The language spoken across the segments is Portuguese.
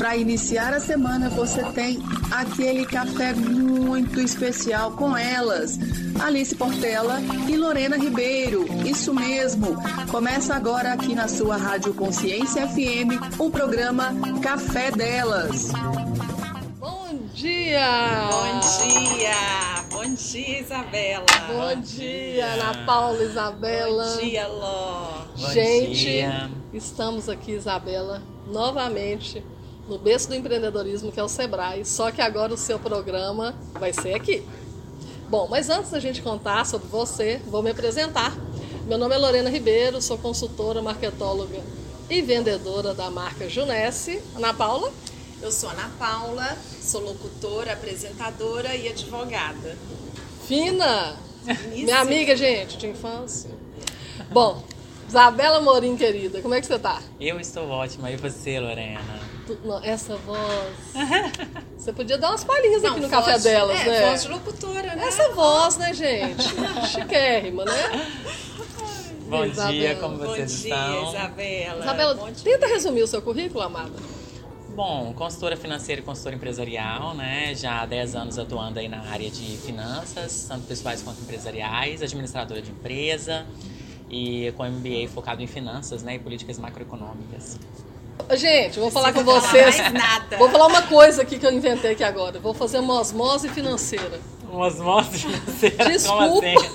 Para iniciar a semana, você tem aquele café muito especial com elas, Alice Portela e Lorena Ribeiro. Isso mesmo. Começa agora aqui na sua Rádio Consciência FM o programa Café Delas. Bom dia! Bom dia! Bom dia, Isabela! Bom dia, Ana Paula Isabela! Bom dia, Ló! Gente, dia. estamos aqui, Isabela, novamente no berço do empreendedorismo, que é o Sebrae, só que agora o seu programa vai ser aqui. Bom, mas antes da gente contar sobre você, vou me apresentar. Meu nome é Lorena Ribeiro, sou consultora, marketóloga e vendedora da marca Junesse. Ana Paula? Eu sou Ana Paula, sou locutora, apresentadora e advogada. Fina! Finíssima. Minha amiga, gente, de infância. Bom, Isabela Morim, querida, como é que você tá? Eu estou ótima. E você, Lorena? Essa voz. Você podia dar umas palhinhas aqui no voz- café delas, é, né? voz de locutora, né? Essa voz, né, gente? Chiquérrima, né? Bom Isabela. dia, como Bom vocês dia, estão? Isabela. Isabela, Bom dia. tenta resumir o seu currículo, amada. Bom, consultora financeira e consultora empresarial, né? Já há 10 anos atuando aí na área de finanças, tanto pessoais quanto empresariais, administradora de empresa e com MBA focado em finanças, né? E políticas macroeconômicas. Gente, vou falar com vocês. falar nada. Vou falar uma coisa aqui que eu inventei aqui agora. Vou fazer uma osmose financeira. Umas mostras financeiras, Desculpa. como assim?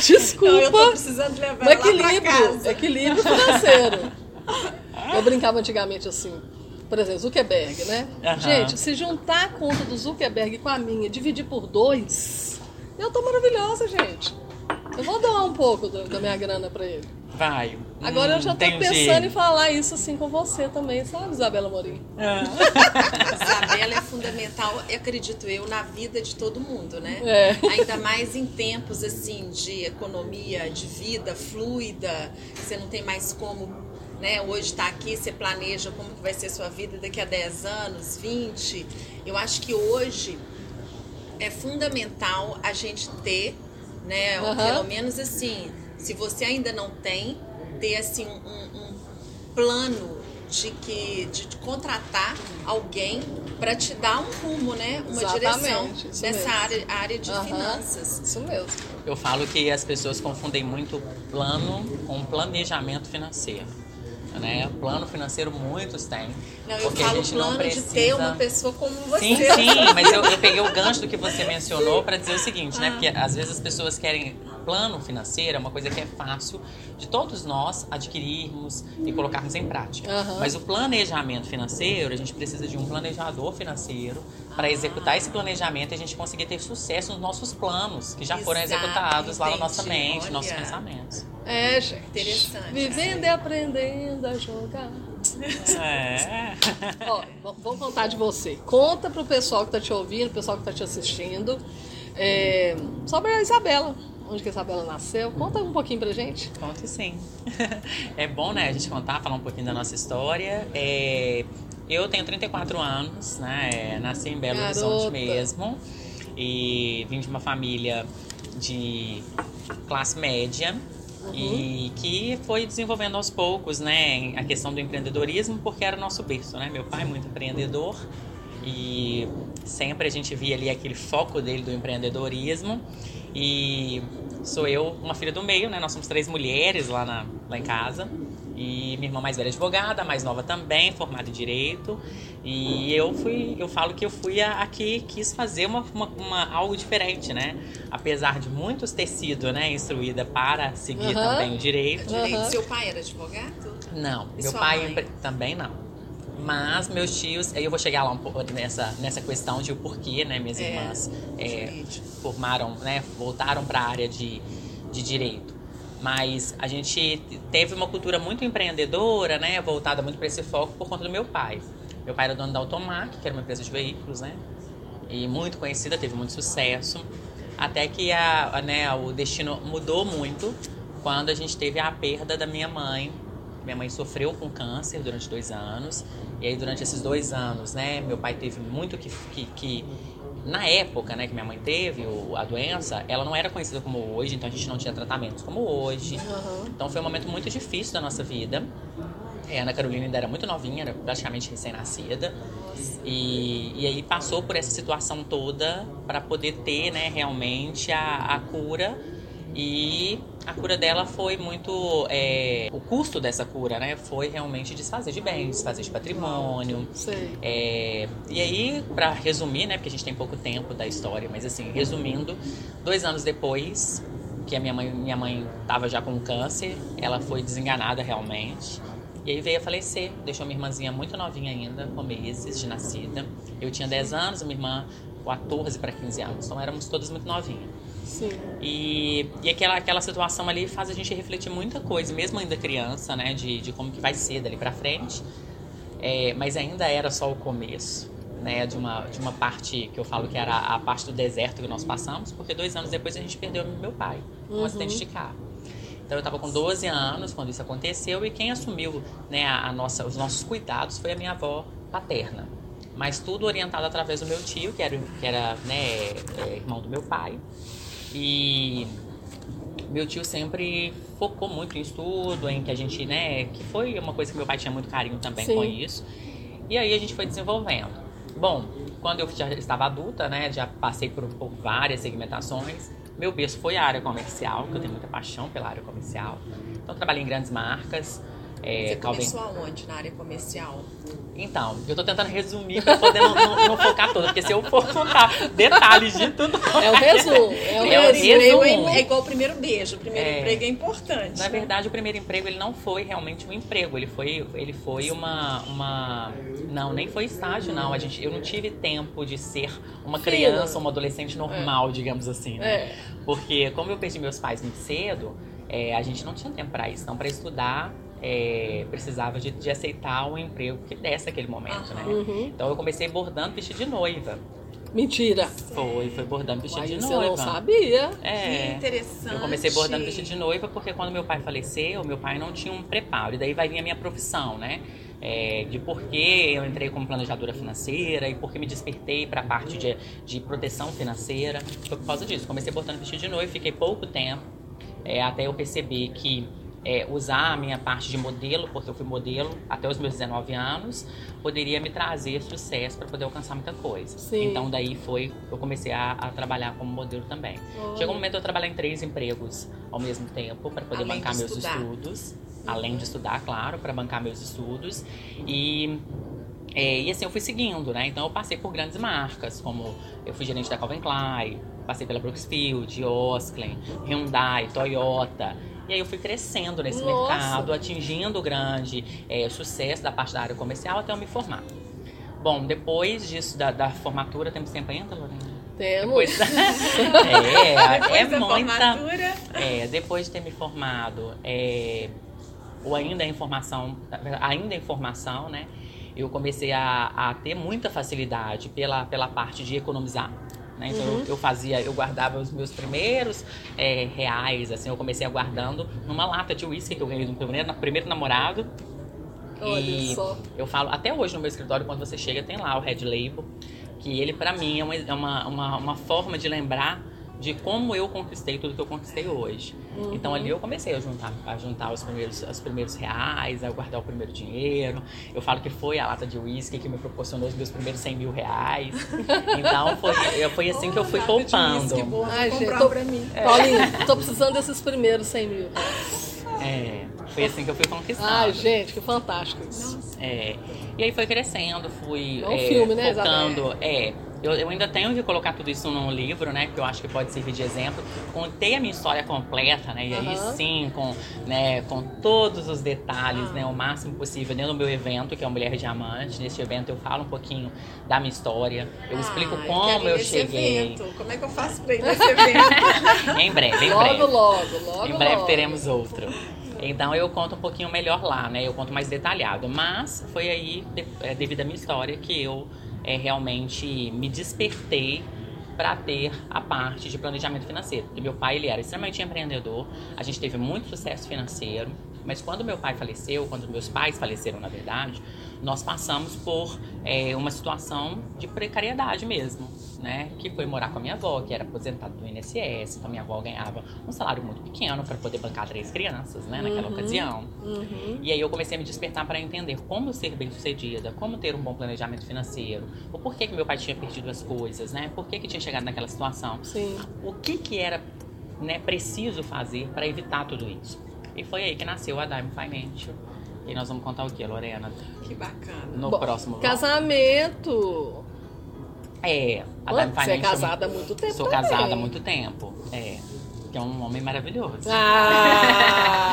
Desculpa. Então, eu tô precisando levar Um equilíbrio, casa. equilíbrio financeiro. Eu brincava antigamente assim, por exemplo, Zuckerberg, né? Aham. Gente, se juntar a conta do Zuckerberg com a minha, dividir por dois, eu tô maravilhosa, gente. Eu vou doar um pouco do- da minha grana pra ele. Vai. Agora eu Hum, já tô pensando em falar isso assim com você também, sabe, Isabela Morim? Isabela é fundamental, eu acredito eu, na vida de todo mundo, né? É. Ainda mais em tempos assim de economia, de vida fluida, você não tem mais como, né? Hoje tá aqui, você planeja como que vai ser sua vida daqui a 10 anos, 20. Eu acho que hoje é fundamental a gente ter, né? ou Aham. Pelo menos assim, se você ainda não tem, ter assim um, um plano de que de contratar alguém para te dar um rumo, né? Uma Exatamente, direção nessa área, área de Aham. finanças. Isso mesmo. Eu falo que as pessoas confundem muito plano com planejamento financeiro. Né? Plano financeiro muitos têm. Não, eu porque a falo gente não plano de precisa... ter uma pessoa como você. Sim, sim, mas eu, eu peguei o gancho do que você mencionou para dizer o seguinte, Ah. né? Porque às vezes as pessoas querem plano financeiro, é uma coisa que é fácil de todos nós adquirirmos e colocarmos em prática. Aham. Mas o planejamento financeiro, a gente precisa de um planejador financeiro para executar esse planejamento e a gente conseguir ter sucesso nos nossos planos, que já foram Exato, executados lá na nossa entendi. mente, nossos Olha. pensamentos. É, gente. Interessante. Vivendo e aprendendo a jogar. É. Ó, vamos contar de você. Conta pro pessoal que tá te ouvindo, pessoal que tá te assistindo, é, sobre a Isabela. Onde que a Isabela nasceu? Conta um pouquinho pra gente. Conto sim. É bom, né, a gente contar, falar um pouquinho da nossa história. É, eu tenho 34 anos, né? é, Nasci em Belo Garota. Horizonte mesmo. E vim de uma família de classe média. E que foi desenvolvendo aos poucos, né, a questão do empreendedorismo, porque era o nosso berço, né? Meu pai muito empreendedor e sempre a gente via ali aquele foco dele do empreendedorismo. E sou eu, uma filha do meio, né? Nós somos três mulheres lá, na, lá em casa. E minha irmã mais velha é advogada, a mais nova também, formada em direito. E eu fui, eu falo que eu fui a, a que quis fazer uma, uma, uma- algo diferente, né? Apesar de muitos ter sido, né, instruída para seguir Aham. também o direito. Direito. Aham. Seu pai era advogado? Não, E meu pai empre- também não. Mas meus tios, aí eu vou chegar lá um pouco nessa, nessa questão de o porquê, né? Minhas É, irmãs é, formaram, né? Voltaram para a área de, de direito. Mas a gente teve uma cultura muito empreendedora, né? Voltada muito para esse foco por conta do meu pai. Meu pai era dono da Automac, que era uma empresa de veículos, né? E muito conhecida, teve muito sucesso. Até que a, a, né, o destino mudou muito quando a gente teve a perda da minha mãe. Minha mãe sofreu com câncer durante dois anos. E aí, durante esses dois anos, né, meu pai teve muito que, que, que na época, né, que minha mãe teve o- a doença, ela não era conhecida como hoje, então a gente não tinha tratamentos como hoje. Aham. Então foi um momento muito difícil da nossa vida. É, a Ana Carolina ainda era muito novinha, era praticamente recém-nascida. E, e aí passou por essa situação toda para poder ter né, realmente a, a cura. E a cura dela foi muito. É, o custo dessa cura, né? Foi realmente desfazer de bens, desfazer de patrimônio. Sei. É, e aí, para resumir, né? Porque a gente tem pouco tempo da história, mas assim, resumindo, dois anos depois que a minha mãe minha mãe estava já com câncer, ela foi desenganada realmente. E aí veio a falecer, deixou minha irmãzinha muito novinha ainda, com meses de nascida. Eu tinha 10 anos, minha irmã 14 para 15 anos, então éramos todas muito novinhas. Sim. E, e aquela, aquela situação ali faz a gente refletir muita coisa, mesmo ainda criança, né? De, de como que vai ser dali pra frente. É, mas ainda era só o começo, né? De uma, de uma parte que eu falo que era a parte do deserto que nós passamos, porque dois anos depois a gente perdeu meu pai, um Uhum. acidente de carro. Então eu estava com 12 anos quando isso aconteceu e quem assumiu né, a, a nossa, os nossos cuidados foi a minha avó paterna. Mas tudo orientado através do meu tio, que era, que era né, é, irmão do meu pai. E meu tio sempre focou muito em estudo, em que a gente, né, que foi uma coisa que meu pai tinha muito carinho também Sim. com isso. E aí a gente foi desenvolvendo. Bom, quando eu já estava adulta, né, já passei por, por várias segmentações. Meu berço foi a área comercial, que eu tenho muita paixão pela área comercial. Então trabalhei em grandes marcas. É, Você Calvin- começou aonde? Na área comercial? Então, eu tô tentando resumir pra poder não, não- não focar toda, porque se eu for contar detalhes de tudo. É o resumo. É o É o resumo. emprego resumo. é, é igual o primeiro beijo. O primeiro É. emprego é importante. Na verdade, o primeiro emprego ele não foi realmente um emprego, ele foi, ele foi uma, uma. Não, nem foi estágio, não. A gente, eu não tive tempo de ser uma criança, uma adolescente normal, digamos assim. Né? É. Porque como eu perdi meus pais muito cedo, é, a gente não tinha tempo para isso. Então, para estudar, é, precisava de, de aceitar o emprego que desse naquele momento, né? Uhum. Então, eu comecei bordando vestido de noiva. Mentira. Foi, foi bordando vestido Mas de isso noiva. eu não sabia. É. Que interessante. Eu comecei bordando vestido de noiva porque quando meu pai faleceu, meu pai não tinha um preparo. E daí vai vir a minha profissão, né? É, de por que eu entrei como planejadora financeira e por que me despertei para a parte de, de proteção financeira. Foi por causa disso. Comecei bordando vestido de noiva, fiquei pouco tempo é, até eu perceber que é, usar a minha parte de modelo, porque eu fui modelo até os meus 19 anos, poderia me trazer sucesso para poder alcançar muita coisa. Sim. Então daí foi, eu comecei a, a trabalhar como modelo também. Chegou um momento eu trabalhar em três empregos ao mesmo tempo para poder Além bancar meus estudar. estudos, além de estudar, claro, para bancar meus estudos e é, e assim eu fui seguindo, né? Então eu passei por grandes marcas, como eu fui gerente da Calvin Klein, passei pela Brooksfield, Osklen, Hyundai, Toyota. E aí eu fui crescendo nesse Nossa! mercado, atingindo grande é, sucesso da parte da área comercial até eu me formar. Bom, depois disso, da, da formatura, temos tempo ainda, Lorena? Temos. Depois, é, Depois é da muita. formatura. É, depois de ter me formado, é, ou ainda em formação, ainda em formação, né? Eu comecei a, a ter muita facilidade pela, pela parte de economizar. Né? Então Uhum. eu, eu fazia, eu guardava os meus primeiros é, reais, assim, eu comecei a guardando numa lata de uísque que eu ganhei do meu primeiro, primeiro namorado. Olha E só. eu falo, até hoje no meu escritório, quando você chega, tem lá o Red Label, que ele, pra mim, é uma, é uma, uma, uma forma de lembrar de como eu conquistei tudo que eu conquistei hoje. Uhum. Então ali eu comecei a juntar, a juntar os primeiros, os primeiros reais, a guardar o primeiro dinheiro. Eu falo que foi a lata de uísque que me proporcionou os meus primeiros 100 mil reais. Então foi, eu- foi assim que eu fui poupando. Ai, gente, comprar tô- pra mim. Paulinho, tô precisando desses primeiros 100 mil. É, foi assim que eu fui conquistando. Ai, gente, que fantástico isso. É, e aí foi crescendo, fui É um filme, né, focando. É, eu, eu ainda tenho que colocar tudo isso num livro, né? Que eu acho que pode servir de exemplo. Contei a minha história completa, né? E aí sim, com, né, com todos os detalhes, né? O máximo possível dentro do meu evento, que é o Mulher Diamante. Nesse evento eu falo um pouquinho da minha história. Eu explico Ah, como quero ir eu cheguei. Evento. Como é que eu faço pra ir nesse evento? Em breve, em Logo, breve. logo, logo. Em breve logo. teremos outro. Então eu conto um pouquinho melhor lá, né? Eu conto mais detalhado. Mas foi aí, é, devido à minha história, que eu é, realmente me despertei para ter a parte de planejamento financeiro. Porque meu pai ele era extremamente empreendedor, a gente teve muito sucesso financeiro. Mas quando meu pai faleceu, quando meus pais faleceram, na verdade, nós passamos por é, uma situação de precariedade mesmo né, que foi morar com a minha avó, que era aposentada do INSS, então minha avó ganhava um salário muito pequeno para poder bancar três crianças, né, naquela Uhum. ocasião. Uhum. E aí eu comecei a me despertar para entender como ser bem-sucedida, como ter um bom planejamento financeiro, o porquê que meu pai tinha perdido as coisas, né, por que que tinha chegado naquela situação, Sim. o que que era, né, preciso fazer para evitar tudo isso. E foi aí que nasceu a Dime Financial. E nós vamos contar o que, Lorena? Que bacana. No Bom, próximo. Casamento. É, a Você Dime é casada há muito tempo Sou também. casada há muito tempo. É. Que é um homem maravilhoso. Ah!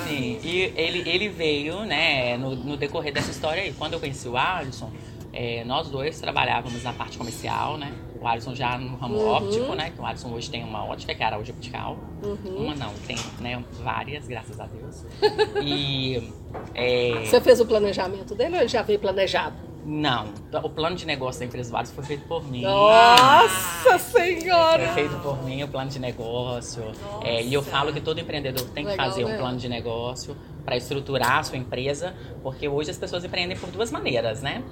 Sim. E ele, ele veio, né, no, no decorrer dessa história aí. Quando eu conheci o Alisson, é, nós dois trabalhávamos na parte comercial, né? O Alisson já no ramo Uhum. óptico, né? Que o Alisson hoje tem uma ótica, que é a Optical. Uhum. Uma não, tem né, várias, graças a Deus. E. é, Você fez o planejamento dele ou ele já veio planejado? Não, o plano de negócio da empresa do Alisson foi feito por mim. Nossa Foi Senhora! feito por mim o plano de negócio. É, e eu falo que todo empreendedor tem que Legal, fazer né? um plano de negócio para estruturar a sua empresa, porque hoje as pessoas empreendem por duas maneiras, né?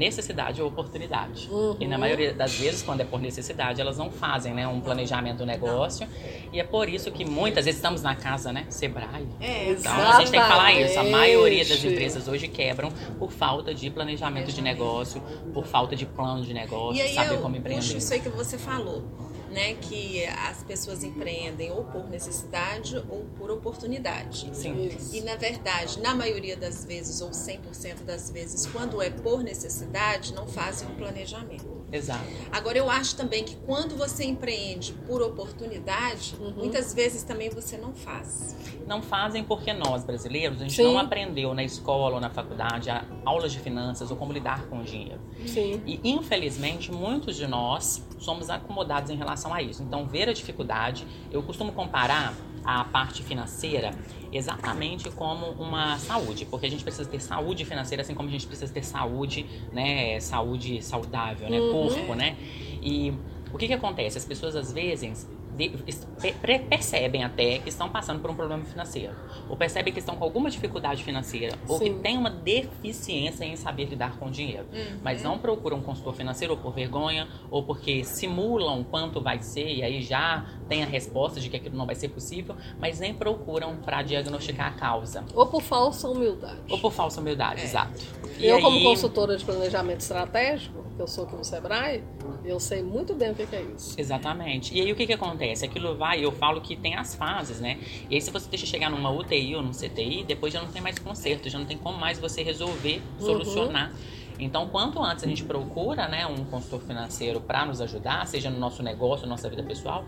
Necessidade ou oportunidade. Uhum. E na maioria das vezes, quando é por necessidade, elas não fazem né, um planejamento do negócio. E é por isso que muitas vezes estamos na casa, né? Sebrae. É, Então a gente tem que falar isso. A maioria das empresas hoje quebram por falta de planejamento de negócio, por falta de plano de negócio, E aí saber eu como puxo empreender. isso aí que você falou, né? Que as pessoas empreendem ou por necessidade ou por oportunidade. Sim. Isso. E na verdade, na maioria das vezes, ou 100% das vezes, quando é por necessidade, não fazem um planejamento. Exato. Agora, eu acho também que quando você empreende por oportunidade, Uhum. muitas vezes também você não faz. Não fazem porque nós, brasileiros, a gente Sim. não aprendeu na escola ou na faculdade a- aulas de finanças ou como lidar com o dinheiro. Sim. E, infelizmente, muitos de nós somos acomodados em relação a isso. Então, ver a dificuldade, eu costumo comparar a parte financeira exatamente como uma saúde, porque a gente precisa ter saúde financeira, assim como a gente precisa ter saúde, né, saúde saudável, né, Uhum. corpo, né? E o que que acontece? As pessoas às vezes de- percebem até que estão passando por um problema financeiro, ou percebem que estão com alguma dificuldade financeira, ou que Sim. têm uma deficiência em saber lidar com o dinheiro, mas não procuram um consultor financeiro ou por vergonha, ou porque simulam quanto vai ser e aí já tem a resposta de que aquilo não vai ser possível, mas nem procuram para diagnosticar a causa. Ou por falsa humildade. Ou por falsa humildade, É. exato. E eu, como aí- consultora de planejamento estratégico, que eu sou aqui no Sebrae, eu sei muito bem o que que é isso. Exatamente. E aí o que que acontece? Aquilo vai, eu falo que tem as fases, né? E aí se você deixa chegar numa UTI ou num CTI, depois já não tem mais conserto, já não tem como mais você resolver, Uhum. solucionar. Então, quanto antes a gente procura, né, um consultor financeiro para nos ajudar, seja no nosso negócio, nossa vida pessoal,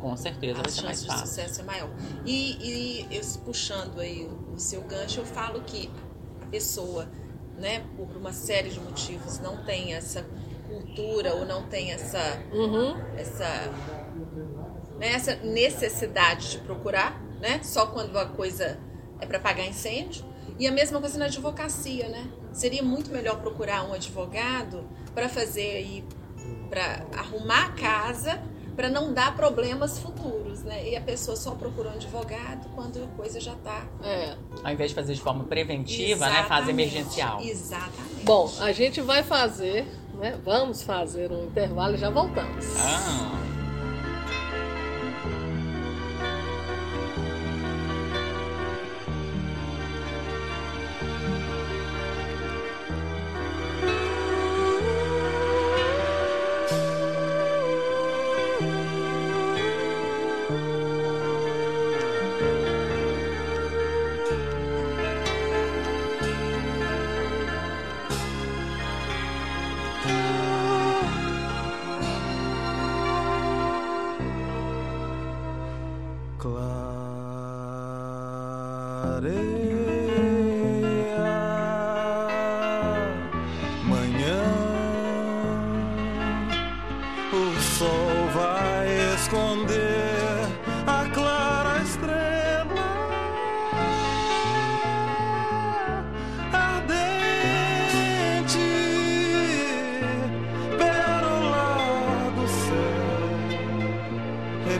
com certeza vai a ser mais chance de fácil. sucesso é maior. E, e eu puxando aí o, o seu gancho, eu falo que a pessoa, né, por uma série de motivos, não tem essa cultura ou não tem essa Uhum. essa, né, essa necessidade de procurar, né? Só quando a coisa é para pagar incêndio. E a mesma coisa na advocacia, né? Seria muito melhor procurar um advogado para fazer aí, para arrumar a casa, para não dar problemas futuros, né? E a pessoa só procura um advogado quando a coisa já está É. Ao invés de fazer de forma preventiva, né, fazer emergencial. Exatamente. Bom, a gente vai fazer, né? Vamos fazer um intervalo e já voltamos. Ah.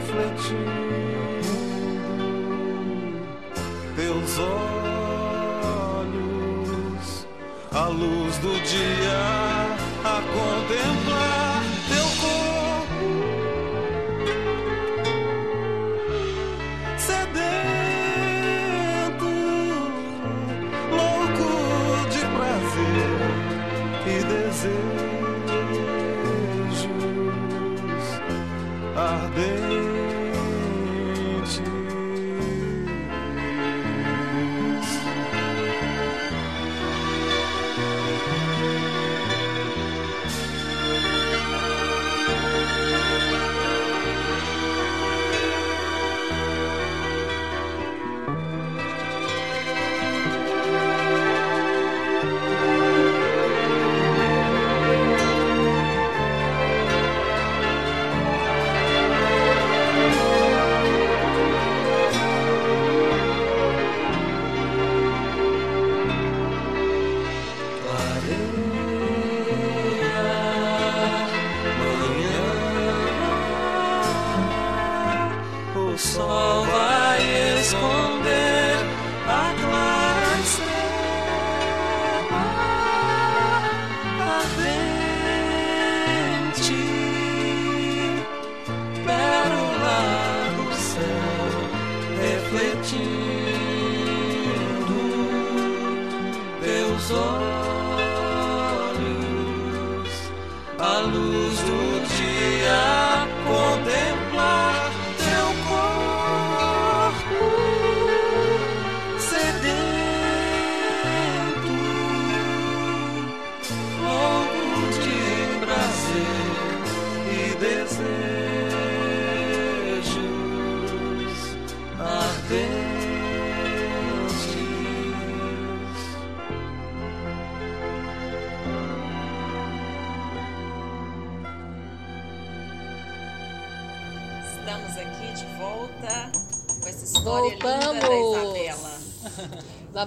refletindo teus olhos, a luz do dia a contemplar teu corpo.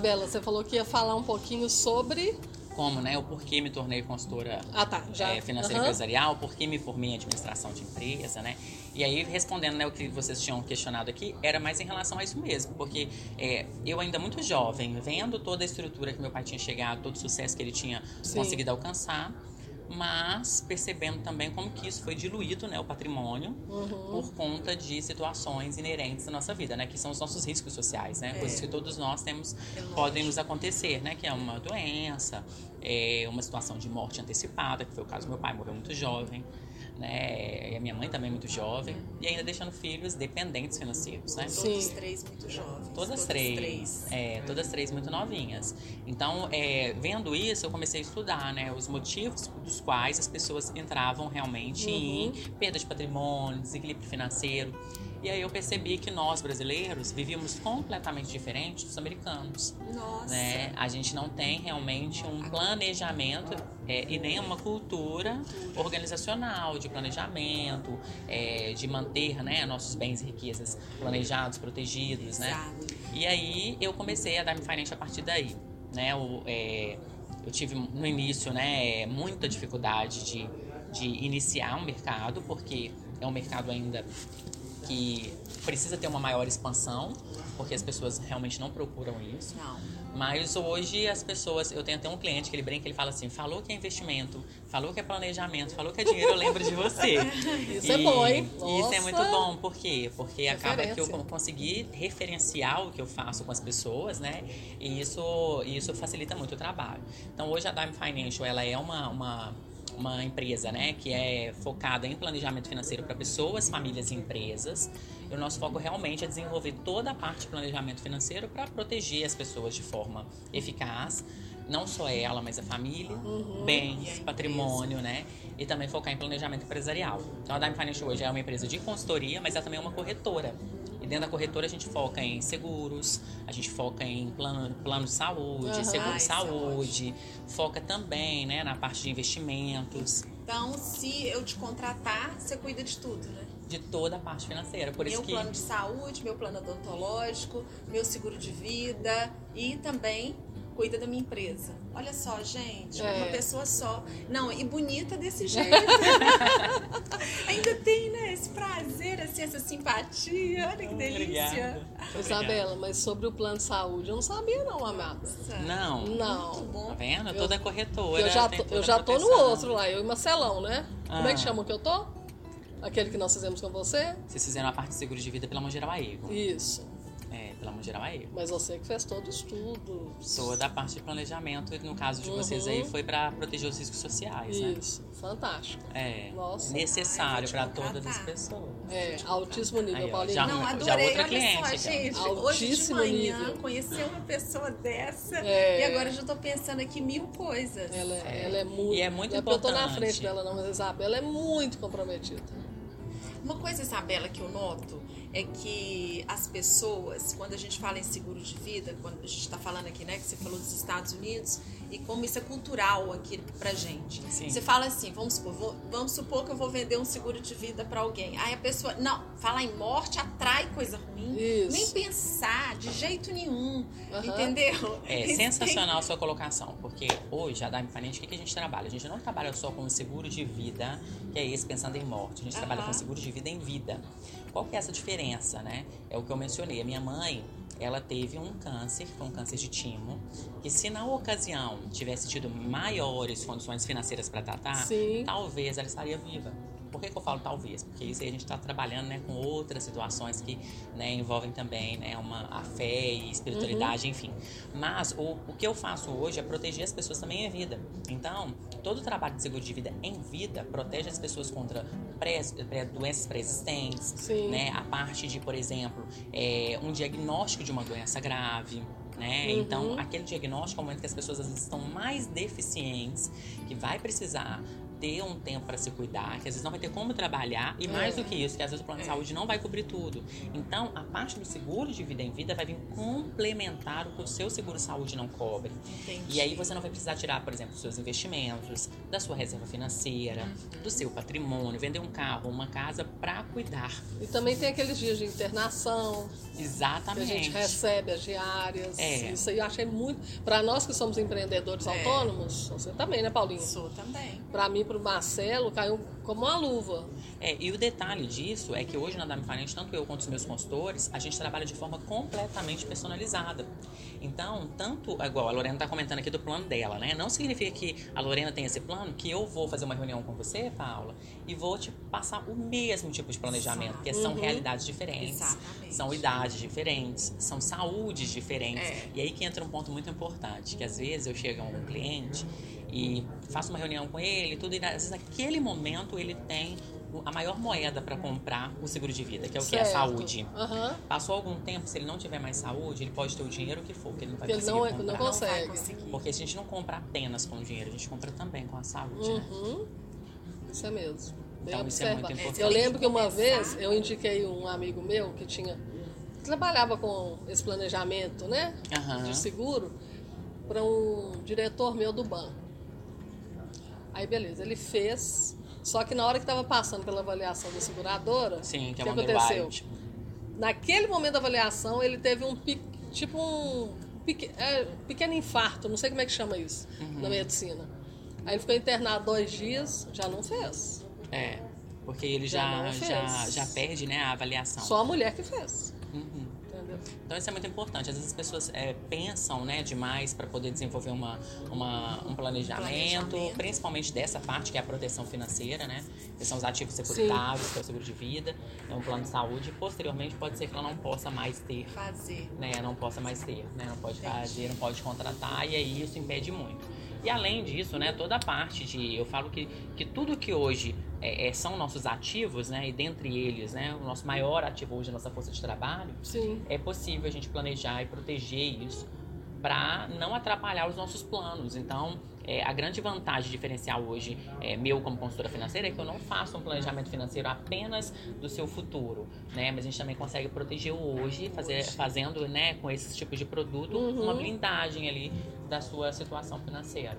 Isabela, você falou que ia falar um pouquinho sobre. Como, né? O porquê me tornei consultora Ah, tá. É, financeira Aham. empresarial, por que me formei em administração de empresa, né? E aí, respondendo né, o que vocês tinham questionado aqui, era mais em relação a isso mesmo, porque é, eu ainda muito jovem, vendo toda a estrutura que meu pai tinha chegado, todo o sucesso que ele tinha Sim. conseguido alcançar, mas percebendo também como que isso foi diluído, né, o patrimônio, Uhum. por conta de situações inerentes à nossa vida, né, que são os nossos riscos sociais, né, coisas que todos nós temos, lógico. podem nos acontecer, né, que é uma doença, é uma situação de morte antecipada, que foi o caso do meu pai, morreu muito jovem, né, e a minha mãe também muito jovem, e ainda deixando filhos dependentes financeiros, né. Sim. Todos três muito jovens. Todas três, É, todas três muito novinhas. Então, é, vendo isso, eu comecei a estudar, né, os motivos dos quais as pessoas entravam realmente em perda de patrimônio, desequilíbrio financeiro. E aí eu percebi que nós brasileiros vivíamos completamente diferente dos americanos. Nossa. Né? A gente não tem realmente um planejamento é, e nem uma cultura organizacional de planejamento, é, de manter né, nossos bens e riquezas planejados, protegidos, né? Exato. E aí eu comecei a dar me finance a partir daí, né? O, é, eu tive no início, né, muita dificuldade de, de iniciar um mercado, porque é um mercado ainda que precisa ter uma maior expansão, porque as pessoas realmente não procuram isso. Não. Mas hoje as pessoas, eu tenho até um cliente que ele brinca, ele fala assim, falou que é investimento, falou que é planejamento, falou que é dinheiro, eu lembro de você. Isso é bom, hein? E isso é Nossa. muito bom, por quê? Porque acaba que eu consegui referenciar o que eu faço com as pessoas, né? E isso, isso facilita muito o trabalho. Então hoje a Dime Financial, ela é uma, uma, uma empresa, né? Que é focada em planejamento financeiro para pessoas, famílias e empresas. E o nosso foco realmente é desenvolver toda a parte de planejamento financeiro para proteger as pessoas de forma eficaz. Não só ela, mas a família, Uhum. bens, patrimônio, né? E também focar em planejamento empresarial. Então a Dime Financial hoje é uma empresa de consultoria, mas é também uma corretora. E dentro da corretora a gente foca em seguros, a gente foca em plano, plano de saúde, Aham. seguro de é saúde, foca também né, na parte de investimentos, Então, se eu te contratar, você cuida de tudo, né? de toda a parte financeira. Por meu isso que plano de saúde, meu plano odontológico, meu seguro de vida e também cuida da minha empresa. Olha só, gente, É. uma pessoa só. Não, e bonita desse jeito. Ainda tem, né, esse prazer, assim, essa simpatia. Olha que delícia. Obrigado. Isabela, mas sobre o plano de saúde, eu não sabia não, amada. Não. Não. Muito bom. Tá vendo? Eu- Toda corretora. Eu já tô, eu já tô no outro lá, eu e Marcelão, né? Como é que Ah. chama o que eu tô? Aquele que nós fizemos com você? Vocês fizeram a parte de seguro de vida pela Manjerauaígo. Isso. É, pela Manjerauaígo. Mas você que fez todo o estudo. Toda a parte de planejamento, e no caso de vocês Uhum. aí, foi para proteger os riscos sociais, né? Isso. Fantástico. É. Nossa. Necessário para todas as pessoas. É, altíssimo nível, Paulinho. já- Não, já adorei. outra Olha cliente só, aqui, ó. gente. Hoje de Altíssimo manhã, nível. conhecer uma pessoa dessa. É. E agora eu já tô pensando aqui mil coisas. Ela, é- ela é muito. E é muito não porque eu tô na importante. frente dela, não, mas a Isabela é muito comprometida. Uma coisa, Isabela, que eu noto é que as pessoas, quando a gente fala em seguro de vida, quando a gente está falando aqui, né, que você falou dos Estados Unidos, e como isso é cultural aqui pra gente. Sim. Você fala assim, vamos supor, vou- vamos supor que eu vou vender um seguro de vida para alguém. Aí a pessoa, não, falar em morte atrai coisa ruim. Isso. Nem pensar, de jeito nenhum. Aham. Entendeu? É sensacional a sua colocação, porque hoje, a Dime Finance, o que, que a gente trabalha? A gente não trabalha só com o seguro de vida, que é esse pensando em morte. A gente trabalha Aham. com seguro de vida em vida. Qual que é essa diferença, né? É o que eu mencionei. A minha mãe, ela teve um câncer, foi um câncer de timo, que se na ocasião tivesse tido maiores condições financeiras para tratar, Sim. talvez ela estaria viva. Por que, que eu falo talvez? Porque isso aí a gente está trabalhando né, com outras situações que né, envolvem também né, uma, a fé e espiritualidade, enfim. Mas o, o que eu faço hoje é proteger as pessoas também em vida. Então, todo o trabalho de seguro de vida em vida protege as pessoas contra doenças pré-existentes, Sim. né, a parte de, por exemplo, é, um diagnóstico de uma doença grave. Né? Uhum. Então, aquele diagnóstico é o momento que as pessoas às vezes estão mais deficientes, que vai precisar ter um tempo para se cuidar, que às vezes não vai ter como trabalhar, e mais É. do que isso, que às vezes o plano de saúde não vai cobrir tudo. Então, a parte do seguro de vida em vida vai vir complementar o que o seu seguro saúde não cobre. Entendi. E aí você não vai precisar tirar, por exemplo, dos seus investimentos, da sua reserva financeira, do seu patrimônio, vender um carro, uma casa para cuidar. E também tem aqueles dias de internação, que a Exatamente. gente recebe as diárias. É. Isso aí eu achei muito. Para nós que somos empreendedores É. autônomos, você também, né, Paulinho? Sou também. Para mim, para o Marcelo, caiu como uma luva. É, e o detalhe disso é que hoje na Dame Finance, tanto eu quanto os meus consultores, a gente trabalha de forma completamente personalizada. Então, tanto, igual a Lorena está comentando aqui do plano dela, né? Não significa que a Lorena tem esse plano, que eu vou fazer uma reunião com você, Paula, e vou te passar o mesmo tipo de planejamento, porque são Uhum. realidades diferentes, Exatamente. são idades diferentes, são saúdes diferentes. É. E aí que entra um ponto muito importante, que às vezes eu chego a um cliente e faço uma reunião com ele, e tudo, e às vezes naquele momento ele tem a maior moeda para comprar o seguro de vida, que é o que? A Certo. saúde. Aham. Passou algum tempo, se ele não tiver mais saúde, ele pode ter o dinheiro que for, que ele não vai Ele conseguir não, é- comprar. não Não vai consegue. conseguir. Porque a gente não compra apenas com o dinheiro, a gente compra também com a saúde, né? Uhum. Isso é mesmo. Então, isso é muito importante. Eu lembro que uma vez eu indiquei um amigo meu que tinha que trabalhava com esse planejamento, né, Aham. de seguro, para um diretor meu do banco. Aí beleza, ele fez, só que na hora que estava passando pela avaliação da seguradora, Sim, que é que aconteceu? Underwrite. Naquele momento da avaliação, ele teve um tipo um é, pequeno infarto, não sei como é que chama isso Uhum. na medicina. Aí ele ficou internado dois dias, já não fez. É, porque ele Já já, já, já perde né, a avaliação. Só a mulher que fez. Uhum. Então isso é muito importante. Às vezes as pessoas é, pensam né, demais para poder desenvolver uma, uma- um planejamento, Planejamento. principalmente dessa parte que é a proteção financeira, né? Que são os ativos securitários, que é o seguro de vida, é um plano de saúde. E, posteriormente pode ser que ela não possa mais ter, Fazer. né? Não possa mais ter, né? Não pode fazer, não pode contratar e aí isso impede muito. E além disso, né, toda a parte de. Eu falo que, que tudo que hoje é, é, são nossos ativos, né? E dentre eles, né? O nosso maior ativo hoje é a nossa força de trabalho Sim. é possível a gente planejar e proteger isso para não atrapalhar os nossos planos. Então, é, a grande vantagem diferencial hoje, é, meu como consultora financeira, é que eu não faço um planejamento financeiro apenas do seu futuro, né? Mas a gente também consegue proteger o hoje, fazer, fazendo, né, com esses tipos de produto, Uhum. uma blindagem ali da sua situação financeira.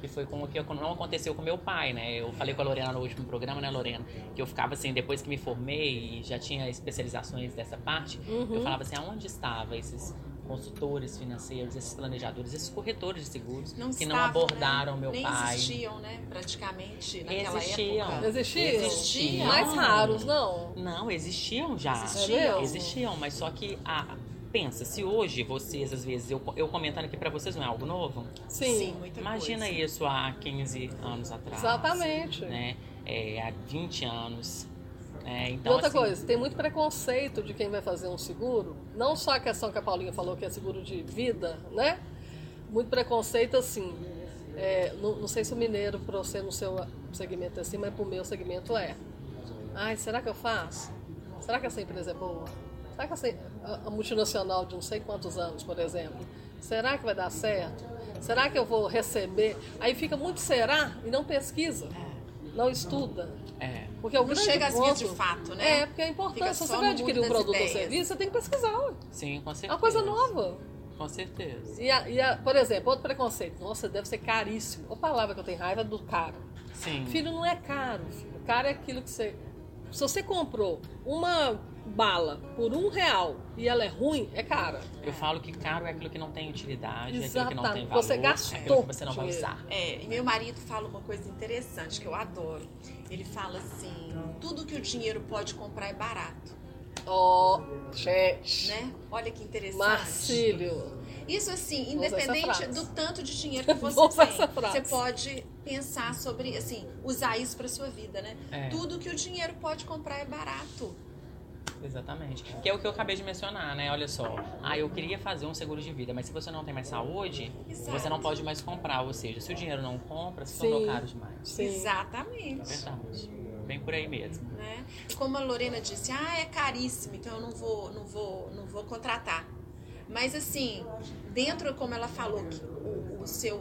Que foi com o que não aconteceu com meu pai, né? Eu falei com a Lorena no último programa, né, Lorena? Que eu ficava assim, depois que me formei e já tinha especializações dessa parte, Uhum. eu falava assim, aonde estava esses consultores financeiros, esses planejadores, esses corretores de seguros Não que não estavam, abordaram né? meu Nem pai. existiam, né? Praticamente naquela Existiam. época. Existiam? Existiam. Mais raros, não. Não, existiam já. Existiam. É mesmo? Existiam, mas só que a pensa, se hoje vocês às vezes eu, eu comentando aqui pra vocês não é algo novo? Sim. Sim, muita Imagina coisa. isso há 15 anos atrás. Exatamente. Né? É, há 20 anos. É, E então, outra assim, coisa, tem muito preconceito de quem vai fazer um seguro. Não só a questão que a Paulinha falou, que é seguro de vida, né? Muito preconceito, assim. é, não, não sei se o mineiro, para você no seu segmento é assim, mas pro meu segmento é. Ai, será que eu faço? Será que essa empresa é boa? Será que essa, a, a multinacional de não sei quantos anos, por exemplo, será que vai dar certo? Será que eu vou receber? Aí fica muito será e não pesquisa, não estuda. é, Porque o Não grande chega às vias de ponto- fato, né? É, porque é importante. Se você vai adquirir um produto ou ideias. serviço, você tem que pesquisar. sim, com É certeza. uma coisa nova. Com certeza. E, a- e a- por exemplo, outro preconceito. Nossa, deve ser caríssimo. A palavra que eu tenho raiva é do caro. Sim. Filho, não é caro. Filho. Caro é aquilo que você... Se você comprou uma bala por um real e ela é ruim, é cara. Eu falo que caro é aquilo que não tem utilidade, é aquilo que não Exatamente. tem valor, Você é gastou aquilo que você não vai usar. É, e meu marido fala uma coisa interessante que eu adoro. Ele fala assim: tudo que o dinheiro pode comprar é barato, Ó, gente. né? Olha que interessante. Marcílio. Isso assim, independente do tanto de dinheiro que você tem, você pode pensar sobre, assim, usar isso para sua vida, né? É. Tudo que o dinheiro pode comprar é barato. Exatamente. Que é o que eu acabei de mencionar, né? Olha só. Ah, eu queria fazer um seguro de vida, mas se você não tem mais saúde, Exato. você não pode mais comprar. Ou seja, se o dinheiro não compra, se tornou caro demais. Sim. Exatamente. É verdade. Bem por aí mesmo. né? Como a Lorena disse, ah, é caríssimo, então eu não vou, não vou, não vou contratar. Mas assim, dentro, como ela falou, que o, o seu,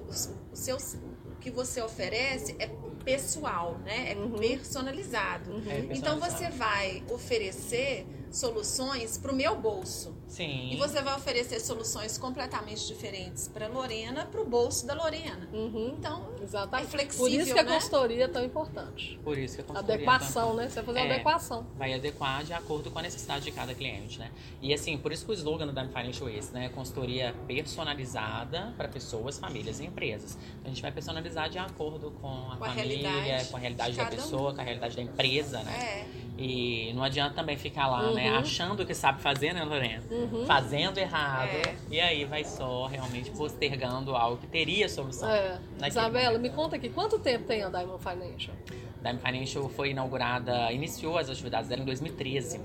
o seu, o que você oferece é pessoal, né? É personalizado. É Então personalizado. você vai oferecer soluções para o meu bolso. Sim. E você vai oferecer soluções completamente diferentes para Lorena, para o bolso da Lorena. Uhum. Então, Exatamente. É flexível, Por isso que a né? consultoria é tão importante. Por isso que a consultoria Adequação, tá- né? Você vai fazer uma É. adequação. vai adequar de acordo com a necessidade de cada cliente, né? E assim, por isso que o slogan do Dime Financial é esse, né? Consultoria personalizada para pessoas, famílias e empresas. Então, a gente vai personalizar de acordo com a Com a família, realidade com a realidade de da cada um. pessoa, com a realidade da empresa, né? é. E não adianta também ficar lá, né? Uhum. Achando que sabe fazer, né, Lorena? Uhum. Fazendo errado. É. E aí vai só realmente postergando algo que teria solução. É. Isabela, momento. me conta aqui, quanto tempo tem a Diamond Financial? Dime Financial foi inaugurada, iniciou as atividades dela em 2013.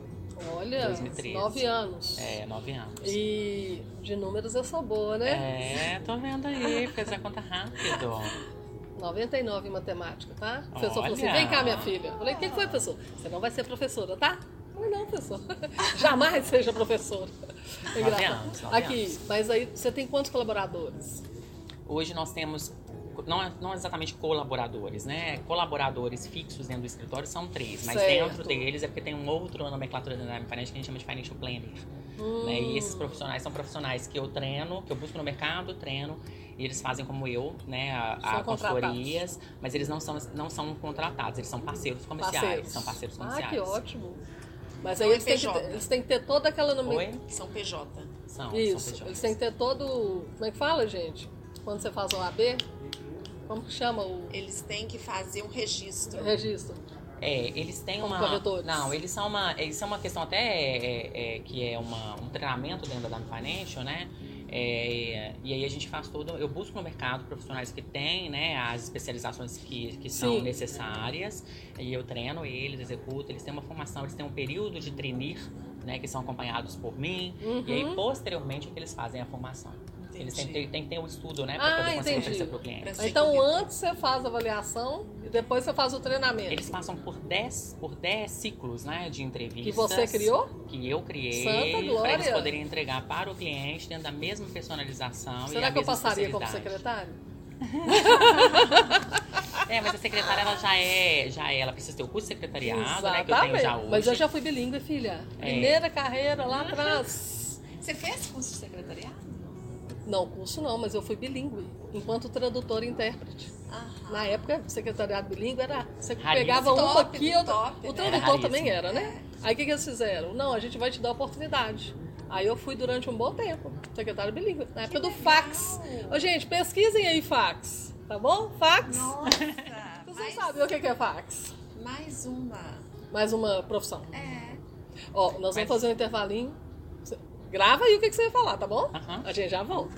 Olha, 2013. nove anos. É, nove anos. E de números eu sou boa, né? É, tô vendo aí, fez a conta rápido. 99 em matemática, tá? O professor falou assim: Olha. vem cá, minha filha. Eu falei: o que que foi, professor? Você não vai ser professora, tá? Eu falei: não, professor. Jamais seja professora. É engraçado. anos, nove Aqui, mas aí você tem quantos colaboradores? Hoje nós temos, não, não exatamente colaboradores, né? Colaboradores fixos dentro do escritório são três, mas Certo. dentro deles é porque tem um outro nomenclatura da Dime Financial que a gente chama de Financial Planner. Hum. Né? E esses profissionais são profissionais que eu treino, que eu busco no mercado, treino, e eles fazem como eu, né, a, a consultorias, mas eles não são, não são contratados, eles são parceiros comerciais, Parceiros. são parceiros Ah, comerciais. que ótimo. Mas aí é eles têm, que PJ. ter, eles têm que ter toda aquela nome... Oi? São PJ. São, são Isso, PJs. eles têm que ter todo. Como é que fala, gente? Quando você faz o AB? Como que chama o Eles têm que fazer um registro. registro? É, eles têm Como uma. corretores. Não, eles são uma. Eles são uma questão até é, é, que é uma, um treinamento dentro da Dime Financial, né? É, e aí a gente faz todo. Eu busco no mercado profissionais que têm, né, as especializações que, que são Sim. necessárias. E eu treino eles, executo, eles têm uma formação, eles têm um período de trainee, né? Que são acompanhados por mim. Uhum. E aí, posteriormente, é que eles fazem a formação. Eles têm, que ter- têm que ter o estudo, né? Pra Ah, poder conseguir entendi. oferecer pro cliente. Então antes você faz a avaliação e depois você faz o treinamento. Eles passam por 10 por 10 ciclos né, de entrevistas. Que você criou? Que eu criei. Santa glória! Para eles poderem entregar para o cliente dentro da mesma personalização. e Será a que eu passaria como secretário? É, mas a secretária ela já é, já é, ela precisa ter o curso de secretariado, né? Que eu tenho já hoje. Mas eu já fui bilíngue, filha. É. Primeira carreira lá atrás. Você fez curso de secretariado? Não, curso não, mas eu fui bilíngue, enquanto tradutora e intérprete. Aham. Na época, secretariado bilíngue era. Você Raríssimo. pegava uma Top, aqui, outra. top, o né? tradutor Era também era, né? Aí o que, que eles fizeram? Não, a gente vai te dar oportunidade. Aí eu fui durante um bom tempo, secretária bilíngue, na época do fax. Ô, gente, pesquisem aí fax, tá bom? Fax. Nossa, Vocês mais, sabem o que que é fax. mais uma. Mais uma profissão. É. Ó, nós Mas- vamos fazer um intervalinho. Grava aí o que, que você vai falar, tá bom? A gente já volta.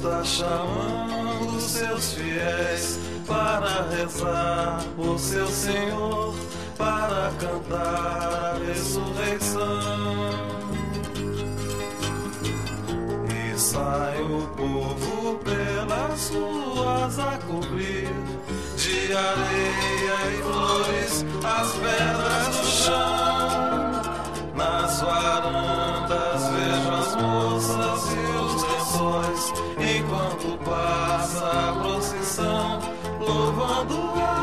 Está chamando seus fiéis para rezar por seu Senhor, para cantar a ressurreição. E sai o povo pelas ruas a cobrir de areia e flores as pedras do chão. Nas varandas vejo as moças lençóis enquanto passa a procissão, louvando as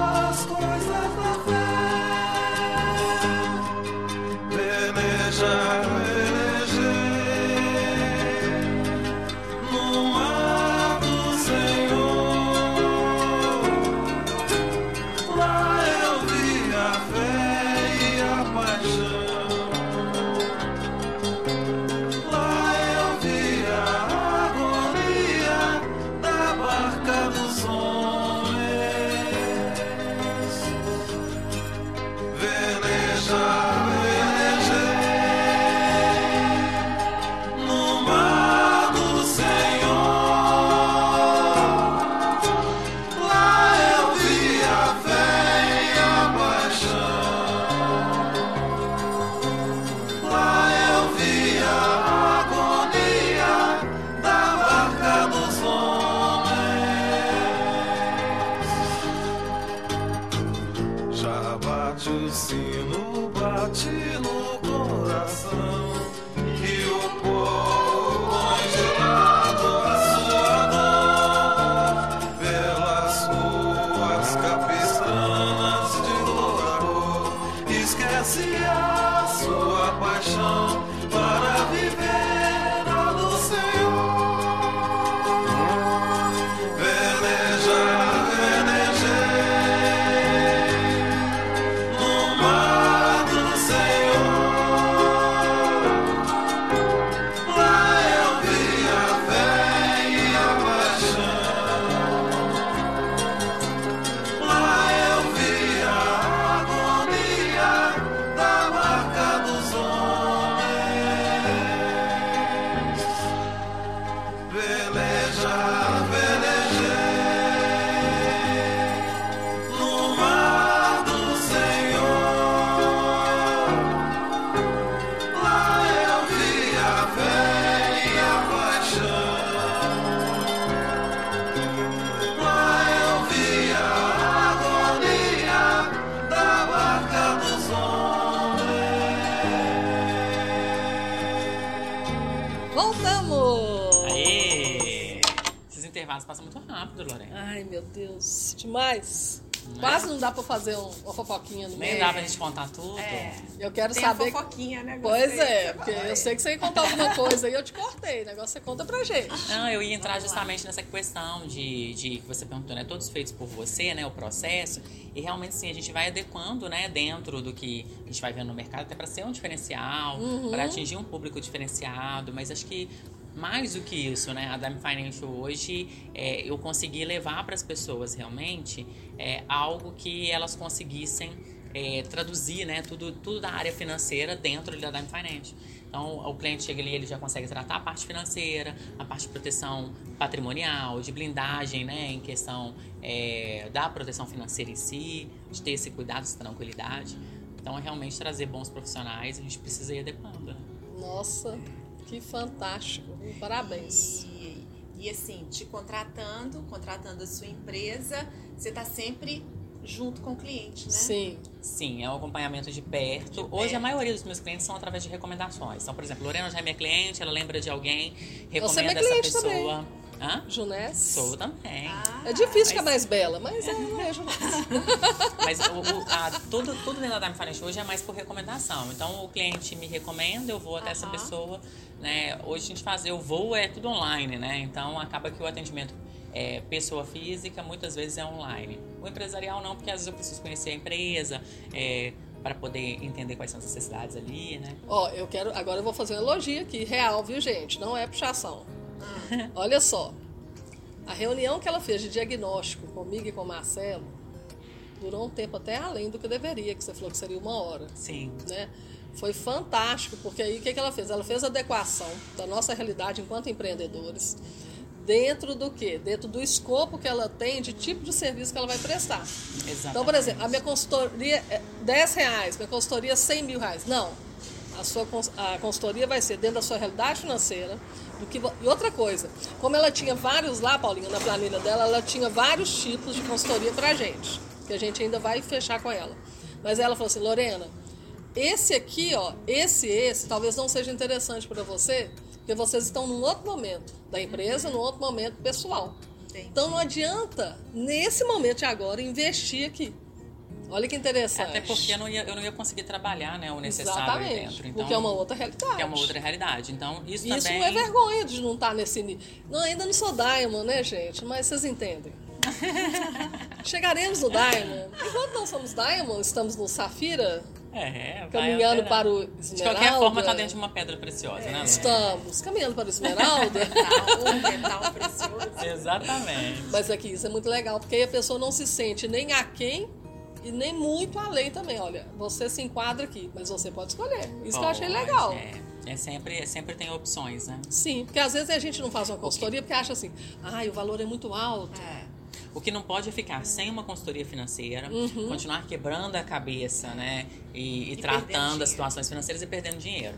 fofoquinha no Nem dá pra gente contar tudo. É. Eu quero Tem saber. a fofoquinha, né? Pois é, porque eu sei que você ia contar alguma coisa aí, eu te cortei. O negócio você conta pra gente. Não, eu ia entrar justamente nessa questão de, de que você perguntou, né? Todos feitos por você, né? O processo. E realmente, sim, a gente vai adequando, né? Dentro do que a gente vai vendo no mercado, até para ser um diferencial, para atingir um público diferenciado. Mas acho que mais do que isso, né? A Dime Financial hoje, é, eu consegui levar para as pessoas realmente é, algo que elas conseguissem é, traduzir, né? Tudo, tudo da área financeira dentro da Dime Financial. Então, o cliente chega ali, ele já consegue tratar a parte financeira, a parte de proteção patrimonial, de blindagem, né, em questão é, da proteção financeira em si, de ter esse cuidado, essa tranquilidade. Então, é realmente trazer bons profissionais, a gente precisa ir adequando. Né? Nossa, que fantástico. Parabéns. E E assim, te contratando, contratando a sua empresa, você está sempre junto com o cliente, né? Sim. Sim, é um acompanhamento de perto. De Hoje a perto. maioria dos meus clientes são através de recomendações. Então, por exemplo, Lorena já é minha cliente, ela lembra de alguém, minha recomenda essa cliente pessoa. Hã? Junés. Sou também. Ah, É difícil ficar mas- mais bela, mas ela não é Junés. Mas o, o- a- tudo, tudo dentro da Time Finance hoje é mais por recomendação. Então o cliente me recomenda, eu vou até essa Aham. pessoa. Né? Hoje a gente faz, eu vou, é tudo online, né? Então acaba que o atendimento é pessoa física, muitas vezes é online. O empresarial não, porque às vezes eu preciso conhecer a empresa. é, para poder entender quais são as necessidades ali, né? Ó, eu quero. Agora eu vou fazer um elogio aqui, real, viu, gente? Não é puxação. Olha só. A reunião que ela fez de diagnóstico comigo e com o Marcelo durou um tempo até além do que deveria, que você falou que seria uma hora. Sim. né? Foi fantástico, porque aí o que, que ela fez? Ela fez adequação da nossa realidade enquanto empreendedores dentro do quê? Dentro do escopo que ela tem de tipo de serviço que ela vai prestar. Exatamente. Então, por exemplo, a minha consultoria é 10 reais, minha consultoria é 100 mil reais. Não. A sua a consultoria vai ser dentro da sua realidade financeira. Do que, e outra coisa, como ela tinha vários lá, Paulinha, na planilha dela, ela tinha vários tipos de consultoria pra gente. Que a gente ainda vai fechar com ela. Mas ela falou assim, Lorena, esse aqui, ó, esse esse, talvez não seja interessante para você, porque vocês estão num outro momento da empresa, num outro momento pessoal. Então não adianta, nesse momento de agora, investir aqui. Olha que interessante. Até porque eu não, ia, eu não ia conseguir trabalhar né, o necessário Exatamente, aí dentro. Então, porque é uma outra realidade. É uma outra realidade. Então, isso, Isso também. não é vergonha de não estar nesse nível. Não, ainda não sou Diamond, né, gente? Mas vocês entendem. Chegaremos no Diamond. Enquanto não somos Diamond, estamos no Safira, É, vai caminhando para o De Esmeralda. qualquer forma, tá dentro de uma pedra preciosa, né? Lu? Estamos caminhando para o Esmeralda. Um metal precioso. Exatamente. Mas aqui, isso é muito legal, porque aí a pessoa não se sente nem aquém e nem muito além também. Olha, você se enquadra aqui, mas você pode escolher. Isso que eu achei legal. É, é sempre, sempre tem opções, né? Sim, porque às vezes a gente não faz uma consultoria porque acha assim, ai, o valor é muito alto. É. O que não pode é ficar sem uma consultoria financeira, Uhum. continuar quebrando a cabeça, né? E, e E tratando as situações financeiras e perdendo dinheiro.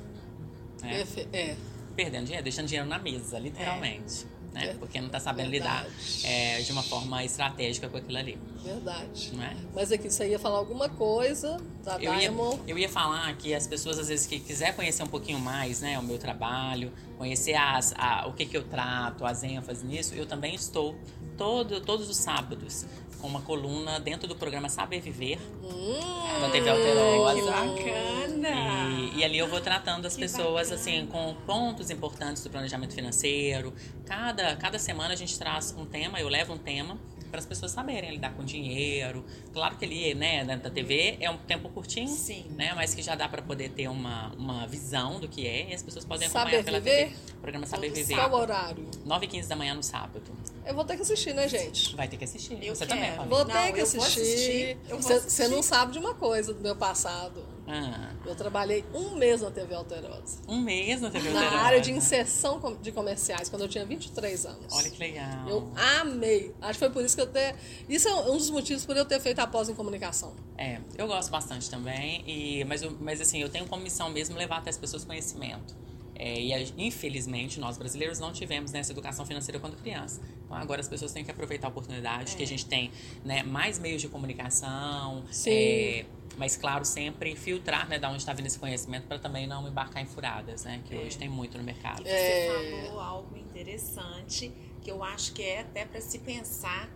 né? É, Perdendo dinheiro, deixando dinheiro na mesa, literalmente. Né? Porque não está sabendo Verdade. lidar é, de uma forma estratégica com aquilo ali. verdade. É? Mas aqui você ia falar alguma coisa da Eu ia, Diamond. eu ia falar que as pessoas, às vezes, que quiser conhecer um pouquinho mais, né, o meu trabalho, conhecer as, a- o que, que eu trato, as ênfases nisso, eu também estou todo, todos os sábados com uma coluna dentro do programa Saber Viver, Hum, da TV Que Alterosa. bacana! E, e ali eu vou tratando as Que pessoas bacana. assim com pontos importantes do planejamento financeiro. Cada, cada semana a gente traz um tema, eu levo um tema para as pessoas saberem lidar com dinheiro. Claro que ali, né, dentro da TV é um tempo curtinho, Sim. né, mas que já dá para poder ter uma, uma visão do que é e as pessoas podem acompanhar Saber pela Viver? TV. O programa Saber Viver. Qual horário? 9 h 15 da manhã no sábado. Eu vou ter que assistir, né, gente? Vai ter que assistir. Eu Você quero. também, Paulinha? Vou Não, ter que eu vou assistir. assistir, Você assistir. não sabe de uma coisa do meu passado. Ah, Eu trabalhei um mês na TV Alterosa. um mês na TV Na Alterosa. área de inserção de comerciais, quando eu tinha 23 anos. Olha que legal. Eu amei. Acho que foi por isso que eu ter. Isso é um dos motivos por eu ter feito a pós em comunicação. É, eu gosto bastante também, e, mas, eu- mas assim, eu tenho como missão mesmo levar até as pessoas conhecimento. É, e a- infelizmente, nós brasileiros não tivemos nessa educação financeira quando criança. Então agora as pessoas têm que aproveitar a oportunidade que a gente tem né, mais meios de comunicação. Sim. é, mas, claro, sempre filtrar né, da onde está vindo esse conhecimento para também não embarcar em furadas, né? Que hoje tem muito no mercado. Você É. falou algo interessante que eu acho que é até para se pensar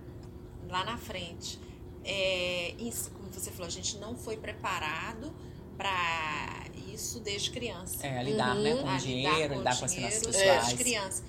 lá na frente. É, isso, como você falou, a gente não foi preparado para isso desde criança. É, lidar né, com A o dinheiro, lidar com as dinheiro finanças desde pessoais. criança.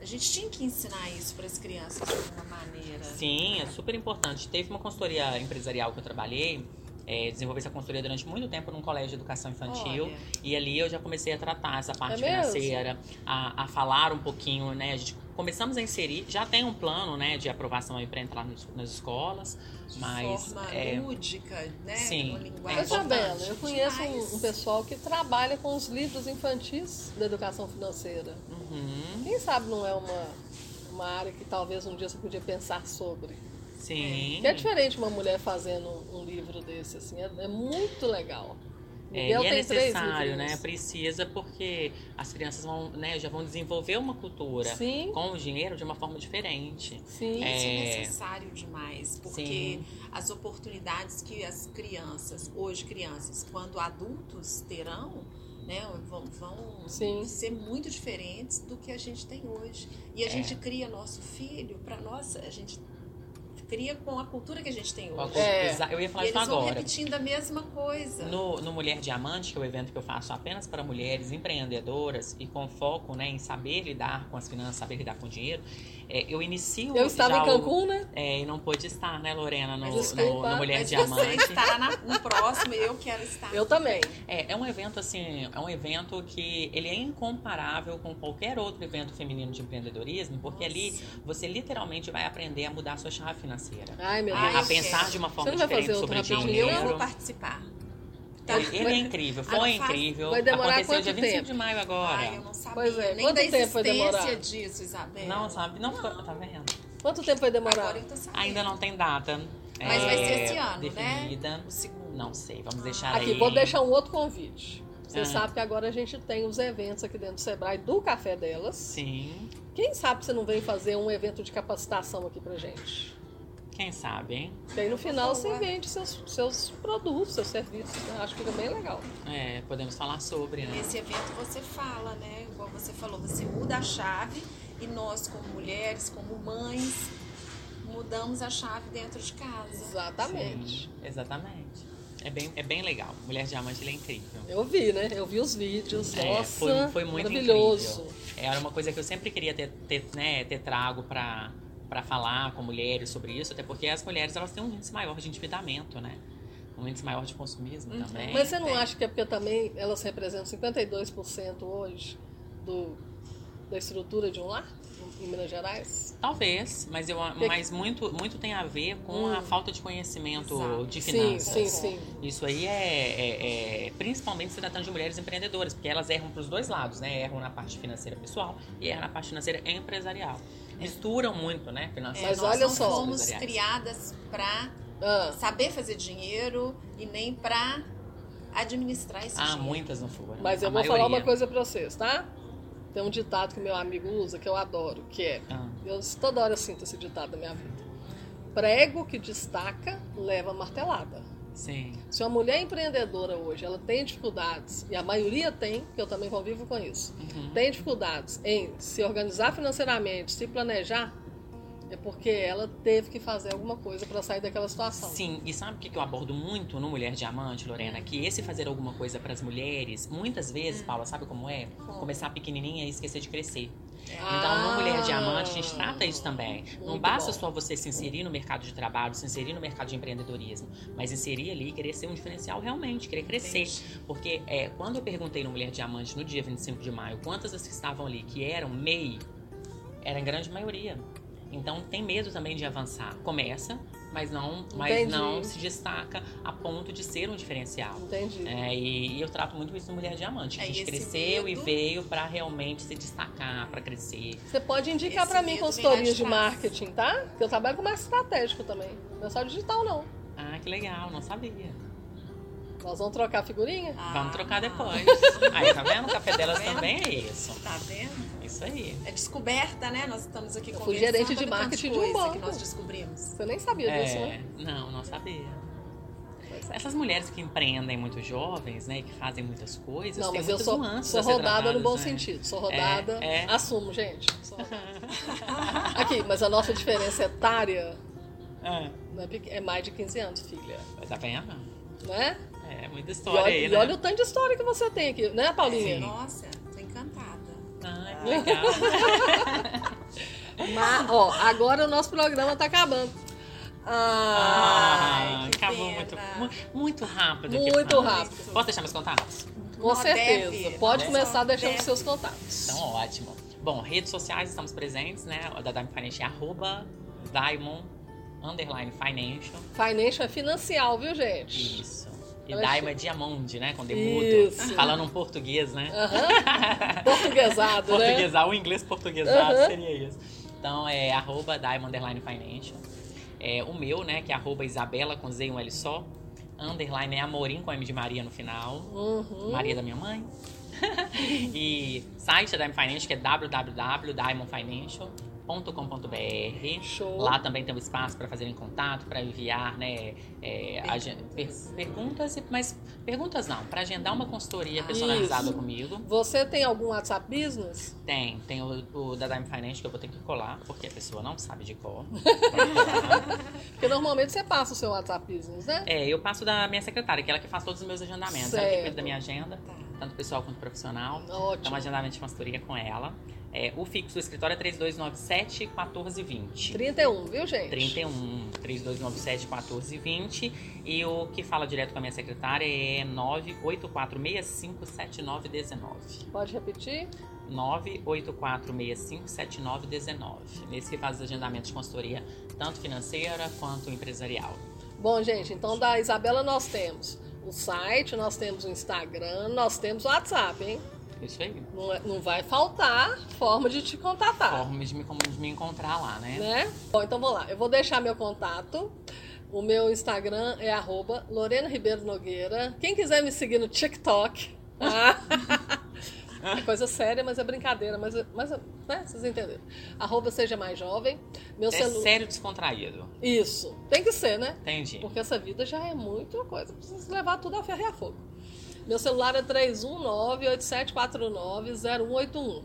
A gente tinha que ensinar isso para as crianças de alguma maneira. Sim, é super importante. Teve uma consultoria empresarial que eu trabalhei, é, desenvolvi essa consultoria durante muito tempo num colégio de educação infantil. Olha. E ali eu já comecei a tratar essa parte É financeira, a, a falar um pouquinho, né? A gente começamos a inserir, já tem um plano, né, de aprovação aí para entrar nos- nas escolas, De mas forma é, lúdica, né? sim, Uma é bem, eu conheço um, um pessoal que trabalha com os livros infantis da educação financeira. uhum, Quem sabe não é uma, uma área que talvez um dia você podia pensar sobre. sim. Que é diferente uma mulher fazendo livro desse, assim, é, é muito legal. É, e é necessário, né? Precisa porque as crianças vão, né, já vão desenvolver uma cultura Sim, com o dinheiro de uma forma diferente. sim. Isso é É. necessário demais, porque Sim. as oportunidades que as crianças, hoje crianças, quando adultos terão, né, vão, vão Sim. ser muito diferentes do que a gente tem hoje. E a É. gente cria nosso filho para nossa, a gente cria com a cultura que a gente tem hoje. É. Eu ia E falar eles isso vão agora. repetindo a mesma coisa. No, no Mulher Diamante, que é o evento que eu faço apenas para mulheres empreendedoras e com foco né, em saber lidar com as finanças, saber lidar com o dinheiro, é, eu inicio. Eu estava em o- Cancún, né? é, e não pôde estar, né, Lorena, no, Mas no, desculpa, no Mulher Mas você Diamante. estará na- no próximo, eu quero estar. Eu também. É, é um evento assim, é um evento que ele é incomparável com qualquer outro evento feminino de empreendedorismo, porque ali você literalmente vai aprender a mudar a sua chave financeira. Ai, meu Deus. a eu pensar de uma forma Você não vai diferente fazer sobre dinheiro. eu vou participar. Tá? Ele, ele é incrível, Ah, foi não faz- incrível. vai demorar Aconteceu quanto dia 25 tempo? de maio agora. Ai, eu não sabia Pois é, nem quanto da tempo vai demorar? disso, Isabela. Não, sabe? Não, ficou- tá vendo? Quanto tempo vai demorar? Agora eu tô sabendo. Ainda não tem data. Mas é, vai ser esse ano, definida. né? O segundo. Não sei, vamos deixar Aqui, aí. vou deixar um outro convite. Você Ah. sabe que agora a gente tem os eventos aqui dentro do Sebrae do Café Delas. Sim, Quem sabe você não vem fazer um evento de capacitação aqui pra gente? Quem sabe, hein? Que aí no final você favor. vende seus, seus produtos, seus serviços. né? Acho que fica bem legal. É, podemos falar sobre, né? Nesse evento você fala, né? Igual você falou, você muda a chave e nós, como mulheres, como mães, mudamos a chave dentro de casa. Exatamente. Sim, exatamente. É bem, é bem legal. Mulher Diamante, ele é incrível. Eu vi, né? Eu vi os vídeos. É, Nossa, foi- foi muito maravilhoso. Era uma coisa que eu sempre queria ter, ter, né, ter trago pra, pra falar com mulheres sobre isso, até porque as mulheres elas têm um índice maior de endividamento, né? Um índice maior de consumismo Uhum. também. Mas você não tem. acha que é porque também elas representam 52% hoje do, da estrutura de um lar em Minas Gerais? Talvez, mas, eu, mas muito, muito tem a ver com a falta de conhecimento Exato. de Hum. Sim, finanças. sim, sim. Isso aí é, é- é principalmente se tratando de mulheres empreendedoras, porque elas erram para os dois lados, né? Erram na parte financeira pessoal e erram na parte financeira empresarial. Misturam muito, né? Finanças É, Mas nós olha não só. fomos criadas para Ah, saber fazer dinheiro e nem para administrar esse Ah, dinheiro. muitas não foram. mas eu A vou falar maioria. uma coisa pra vocês, tá? Tem um ditado que meu amigo usa que eu adoro, que é Ah, Eu toda hora sinto esse ditado na minha vida. Prego que destaca, leva martelada. Sim. Se uma mulher empreendedora hoje, ela tem dificuldades, e a maioria tem, que eu também convivo com isso, Uhum. tem dificuldades em se organizar financeiramente, se planejar, é porque ela teve que fazer alguma coisa para sair daquela situação. Sim, e sabe o que que eu abordo muito no Mulher Diamante, Lorena? Que esse fazer alguma coisa para as mulheres, muitas vezes, Paula, sabe como é? Começar pequenininha e esquecer de crescer. Então, no Mulher Diamante, a gente trata isso também. Não Ah, basta bom. só você se inserir no mercado de trabalho, se inserir no mercado de empreendedorismo, mas inserir ali e querer ser um diferencial realmente, querer crescer. Porque é, quando eu perguntei no Mulher Diamante, no dia 25 de maio, quantas das que estavam ali que eram MEI, era em grande maioria. Então, tem medo também de avançar. Começa, mas não, mas Entendi. não se destaca a ponto de ser um diferencial. Entendi. É, e, e eu trato muito isso no Mulher Diamante. que A É, gente cresceu e medo- veio para realmente se destacar, para crescer. Você pode indicar para mim consultorias de marketing, tá? Que eu trabalho com marketing estratégico também. Não é só digital, não. Ah, que legal, não sabia. Nós vamos trocar figurinha? Ah, Vamos trocar depois. Aí, tá vendo? O café delas Tá também é isso. Tá vendo? Isso aí. É descoberta, né? Nós estamos aqui conversando. fui gerente de marketing de um banco. que nós descobrimos. Você nem sabia disso, É, né? não, não sabia. É. Essas mulheres que empreendem muito jovens, né, que fazem muitas coisas, Não, mas eu sou, sou a rodada no bom né? sentido. Sou rodada. É, é. Assumo, gente. Sou rodada. Aqui, mas a nossa diferença etária Ah, não é, pequ- é mais de 15 anos, filha. mas tá vendo? Né? É, muita E história olha, aí, e né? olha o tanto de história que você tem aqui, né, Paulinha? Sim. Nossa, tô encantada. Ai, que legal. Mas, ó, agora o nosso programa tá acabando. Ah, Ah, que acabou pena. muito, mu- muito rápido. aqui, Muito Fábio. rápido. Posso deixar meus contatos? com Não, certeza. deve. Pode Deve. começar deixando os seus contatos. Então, ótimo. Bom, redes sociais estamos presentes, né? O da Diamond Financial é arroba Diamond underline Financial. Financial é financial, viu, gente? Isso. E Ela Diamond é Diamond, né? Com demudo. Falando um português, né? Aham. Portuguesado, né? Portuguesar, o inglês portuguesado Aham. seria isso. Então é arroba Underline Financial. É, o meu, né, que é arroba Isabela com Z e um L só, underline é Amorim com M de Maria no final. Uhum. Maria da minha mãe. e site da Diamond Financial que é www.diamondfinancial.com.br. Show. Lá também tem um espaço para fazerem contato, para enviar né, é, agen- per- perguntas, mas perguntas não, para agendar uma consultoria personalizada Isso. comigo. Você tem algum WhatsApp Business? Tem, tem o, o da Diamond Financial que eu vou ter que colar, porque a pessoa não sabe de cor. Porque normalmente você passa o seu WhatsApp Business, né? É, eu passo da minha secretária, que é ela que faz todos os meus agendamentos. Ela que Certo. cuida da minha agenda, Tá. tanto pessoal quanto profissional. Ótimo. Então, agendamento de consultoria com ela. É, o fixo do escritório é 3297 1420. 31, viu, gente? 31 3297 1420 e o que fala direto com a minha secretária é 984657919. Pode repetir? 984657919. Nesse que faz os agendamentos de consultoria, tanto financeira quanto empresarial. Bom, gente, então da Isabela nós temos o site, nós temos o Instagram, nós temos o WhatsApp, hein? Isso aí. Não, é- não vai faltar forma de te contatar, Formas de me, de me encontrar lá, né? né? Bom, então vou lá. Eu vou deixar meu contato. O meu Instagram é arroba Lorena Ribeiro Nogueira. Quem quiser me seguir no TikTok. tá? É coisa séria, mas é brincadeira. Mas, mas né, vocês entenderam. Arroba Seja Mais Jovem. Meu É celu... sério descontraído. Isso. Tem que ser, né? Entendi. Porque essa vida já é muita coisa. Precisa levar tudo a ferro e a fogo. Meu celular é 319-8749-0181.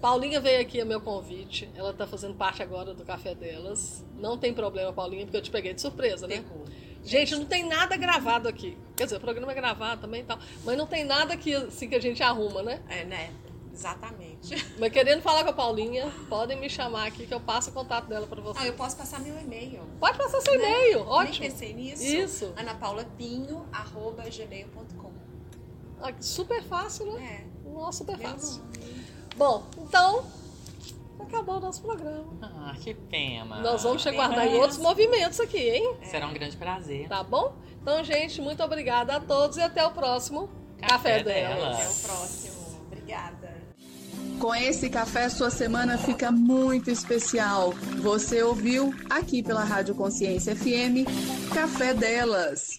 Paulinha veio aqui a meu convite. Ela tá fazendo parte agora do café delas. Não tem problema, Paulinha, porque eu te peguei de surpresa, né? Pegou. Gente, não tem nada gravado aqui. Quer dizer, o programa é gravado também e tal. Mas não tem nada que, assim, que a gente arruma, né? É, né? Exatamente. Mas querendo falar com a Paulinha, podem me chamar aqui que eu passo o contato dela pra Ah, vocês. eu posso passar meu e-mail. Pode passar seu e-mail. Nem Ótimo. pensei nisso. Isso. anapaulapinho.gmail.com Ah, super fácil, né? É. Nossa, super fácil. Bom, então, acabou o nosso programa. Ah, que pena. Nós vamos te aguardar em outros movimentos aqui, hein? Será um grande prazer. Tá bom? Então, gente, muito obrigada a todos e até o próximo Café Café, Delas. Delas. Até o próximo. Obrigada. Com esse café, sua semana fica muito especial. Você ouviu aqui pela Rádio Consciência FM Café Delas.